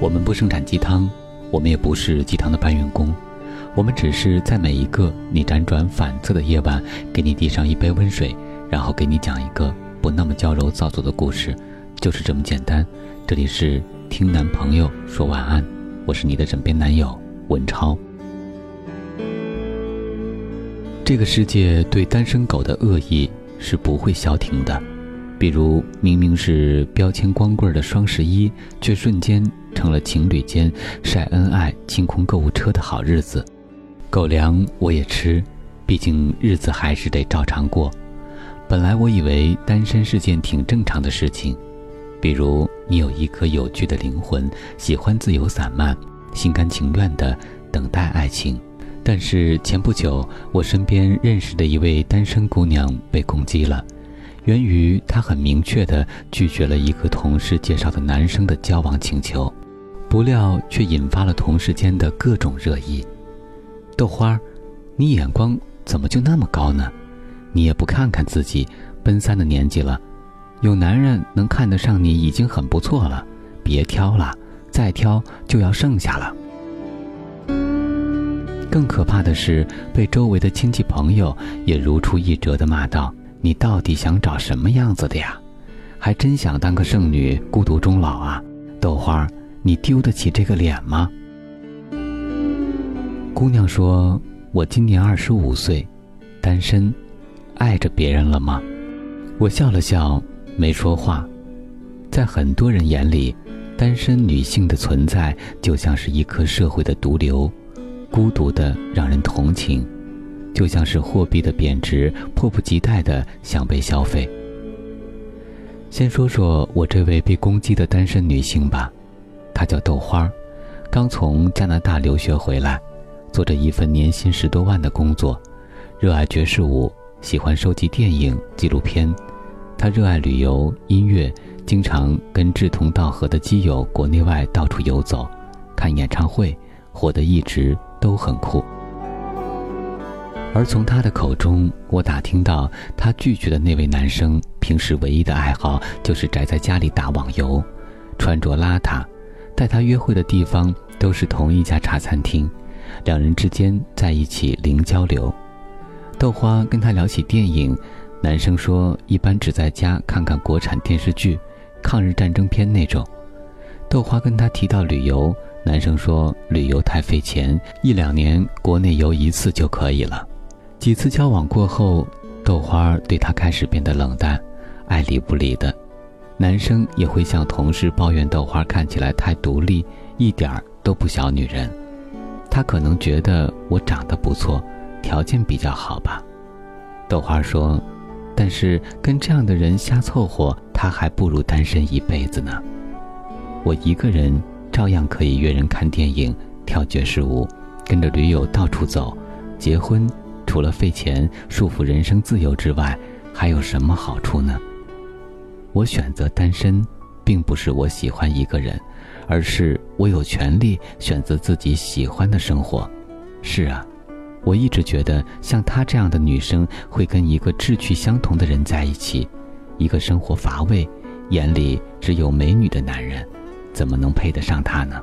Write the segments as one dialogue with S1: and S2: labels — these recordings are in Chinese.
S1: 我们不生产鸡汤，我们也不是鸡汤的搬运工，我们只是在每一个你辗转反侧的夜晚，给你递上一杯温水，然后给你讲一个不那么娇柔造作的故事，就是这么简单。这里是听男朋友说晚安，我是你的枕边男友文超。这个世界对单身狗的恶意是不会消停的。比如，明明是标签光棍的双十一，却瞬间成了情侣间晒恩爱、清空购物车的好日子。狗粮我也吃，毕竟日子还是得照常过。本来我以为单身是件挺正常的事情，比如你有一颗有趣的灵魂，喜欢自由散漫，心甘情愿地等待爱情。但是前不久，我身边认识的一位单身姑娘被攻击了。源于她很明确地拒绝了一个同事介绍的男生的交往请求，不料却引发了同事间的各种热议。豆花，你眼光怎么就那么高呢？你也不看看自己，奔三的年纪了，有男人能看得上你已经很不错了，别挑了，再挑就要剩下了。更可怕的是，被周围的亲戚朋友也如出一辙的骂道。你到底想找什么样子的呀？还真想当个剩女，孤独终老啊？豆花，你丢得起这个脸吗？姑娘说：“我今年二十五岁，单身，爱着别人了吗？”我笑了笑，没说话。在很多人眼里，单身女性的存在就像是一颗社会的毒瘤，孤独的让人同情。就像是货币的贬值，迫不及待的想被消费。先说说我这位被攻击的单身女性吧，她叫豆花，刚从加拿大留学回来，做着一份年薪十多万的工作，热爱爵士舞，喜欢收集电影纪录片。她热爱旅游音乐，经常跟志同道合的基友国内外到处游走，看演唱会，活得一直都很酷。而从他的口中，我打听到，他拒绝的那位男生平时唯一的爱好就是宅在家里打网游，穿着邋遢，带他约会的地方都是同一家茶餐厅，两人之间在一起零交流。豆花跟他聊起电影，男生说一般只在家看看国产电视剧，抗日战争片那种。豆花跟他提到旅游，男生说旅游太费钱，一两年国内游一次就可以了。几次交往过后，豆花对他开始变得冷淡，爱理不理的。男生也会向同事抱怨豆花看起来太独立，一点儿都不小女人。他可能觉得我长得不错，条件比较好吧。豆花说：“但是跟这样的人瞎凑合，他还不如单身一辈子呢。我一个人照样可以约人看电影、跳爵士舞，跟着驴友到处走，结婚。”除了费钱束缚人生自由之外，还有什么好处呢？我选择单身，并不是我喜欢一个人，而是我有权利选择自己喜欢的生活。是啊，我一直觉得像她这样的女生会跟一个志趣相同的人在一起，一个生活乏味、眼里只有美女的男人，怎么能配得上她呢？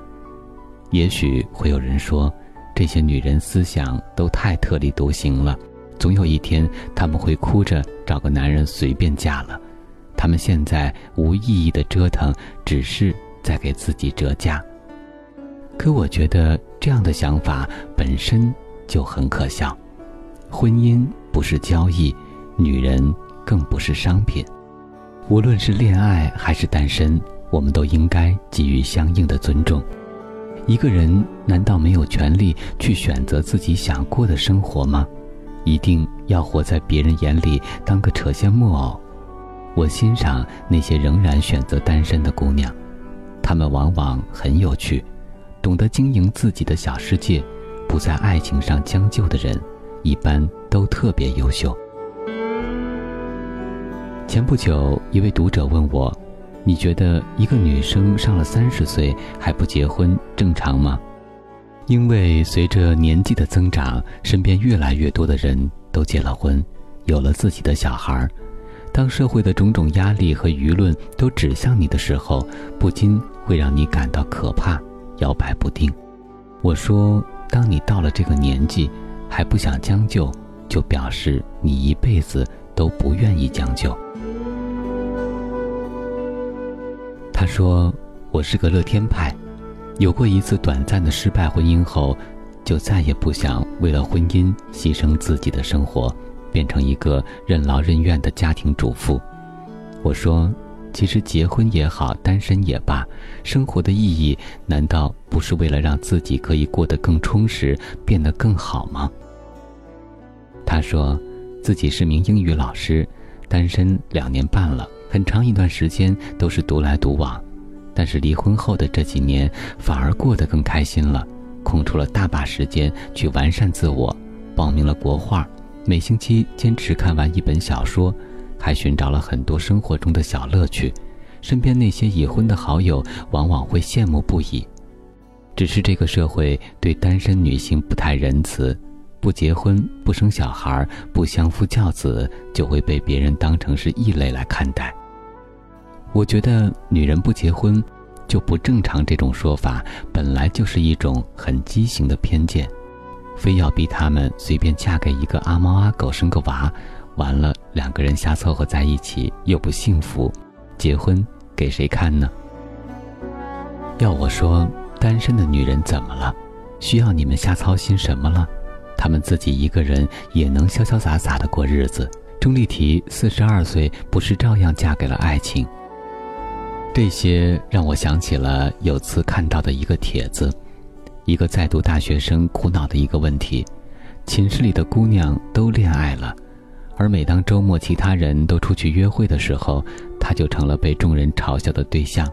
S1: 也许会有人说。这些女人思想都太特立独行了，总有一天她们会哭着找个男人随便嫁了。他们现在无意义的折腾，只是在给自己折价。可我觉得这样的想法本身就很可笑。婚姻不是交易，女人更不是商品。无论是恋爱还是单身，我们都应该给予相应的尊重。一个人难道没有权利去选择自己想过的生活吗？一定要活在别人眼里当个扯线木偶？我欣赏那些仍然选择单身的姑娘，她们往往很有趣，懂得经营自己的小世界，不在爱情上将就的人，一般都特别优秀。前不久，一位读者问我。你觉得一个女生上了三十岁还不结婚正常吗？因为随着年纪的增长，身边越来越多的人都结了婚，有了自己的小孩儿。当社会的种种压力和舆论都指向你的时候，不禁会让你感到可怕，摇摆不定。我说，当你到了这个年纪，还不想将就，就表示你一辈子都不愿意将就。他说，我是个乐天派，有过一次短暂的失败婚姻后，就再也不想为了婚姻牺牲自己的生活，变成一个任劳任怨的家庭主妇。我说。其实结婚也好，单身也罢，生活的意义难道不是为了让自己可以过得更充实，变得更好吗？他说，自己是名英语老师，单身两年半了，很长一段时间都是独来独往，但是离婚后的这几年反而过得更开心了，空出了大把时间去完善自我，报名了国画，每星期坚持看完一本小说。还寻找了很多生活中的小乐趣，身边那些已婚的好友往往会羡慕不已。只是这个社会对单身女性不太仁慈，不结婚、不生小孩、不相夫教子，就会被别人当成是异类来看待。我觉得女人不结婚就不正常这种说法，本来就是一种很畸形的偏见，非要逼他们随便嫁给一个阿猫阿狗生个娃。完了，两个人瞎凑合在一起又不幸福，结婚给谁看呢？要我说，单身的女人怎么了？需要你们瞎操心什么了？她们自己一个人也能潇潇洒洒的过日子。钟丽缇四十二岁，不是照样嫁给了爱情？这些让我想起了有次看到的一个帖子，一个在读大学生苦恼的一个问题：寝室里的姑娘都恋爱了。而每当周末其他人都出去约会的时候，他就成了被众人嘲笑的对象。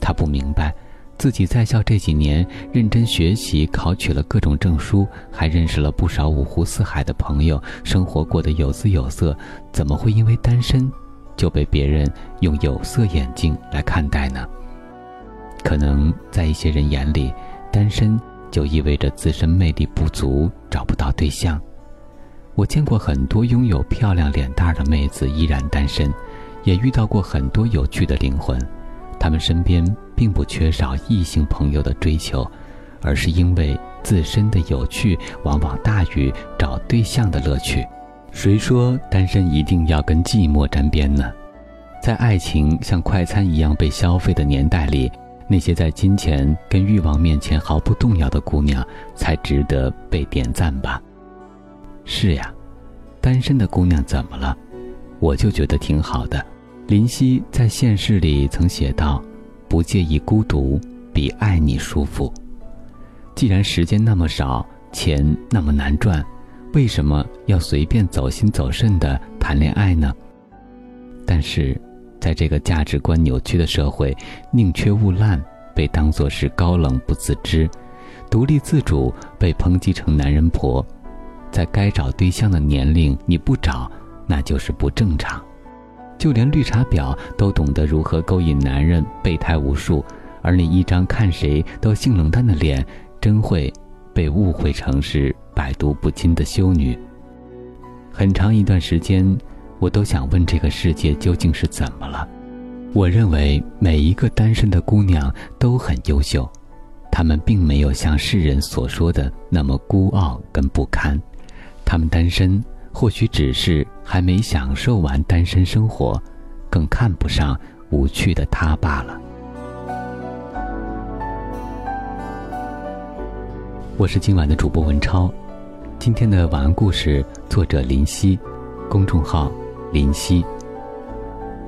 S1: 他不明白，自己在校这几年认真学习，考取了各种证书，还认识了不少五湖四海的朋友，生活过得有滋有色，怎么会因为单身就被别人用有色眼镜来看待呢？可能在一些人眼里，单身就意味着自身魅力不足，找不到对象。我见过很多拥有漂亮脸蛋的妹子依然单身，也遇到过很多有趣的灵魂，她们身边并不缺少异性朋友的追求，而是因为自身的有趣往往大于找对象的乐趣。谁说单身一定要跟寂寞沾边呢？在爱情像快餐一样被消费的年代里，那些在金钱跟欲望面前毫不动摇的姑娘，才值得被点赞吧。是呀，单身的姑娘怎么了？我就觉得挺好的。林夕在现实里曾写道：“不介意孤独，比爱你舒服。”既然时间那么少，钱那么难赚，为什么要随便走心走肾的谈恋爱呢？但是，在这个价值观扭曲的社会，宁缺毋滥被当作是高冷不自知，独立自主被抨击成男人婆。在该找对象的年龄，你不找，那就是不正常。就连绿茶婊都懂得如何勾引男人，备胎无数，而你一张看谁都性冷淡的脸，真会被误会成是百毒不侵的修女。很长一段时间，我都想问这个世界究竟是怎么了。我认为每一个单身的姑娘都很优秀，她们并没有像世人所说的那么孤傲跟不堪。她们单身，或许只是还没享受完单身生活，更看不上无趣的他罢了。我是今晚的主播文超，今天的晚安故事作者林夕，公众号林夕。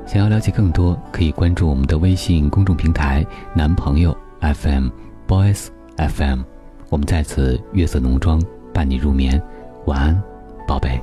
S1: 想要了解更多，可以关注我们的微信公众平台“男朋友 FM”，Boys FM。我们在此月色浓妆伴你入眠。晚安，宝贝。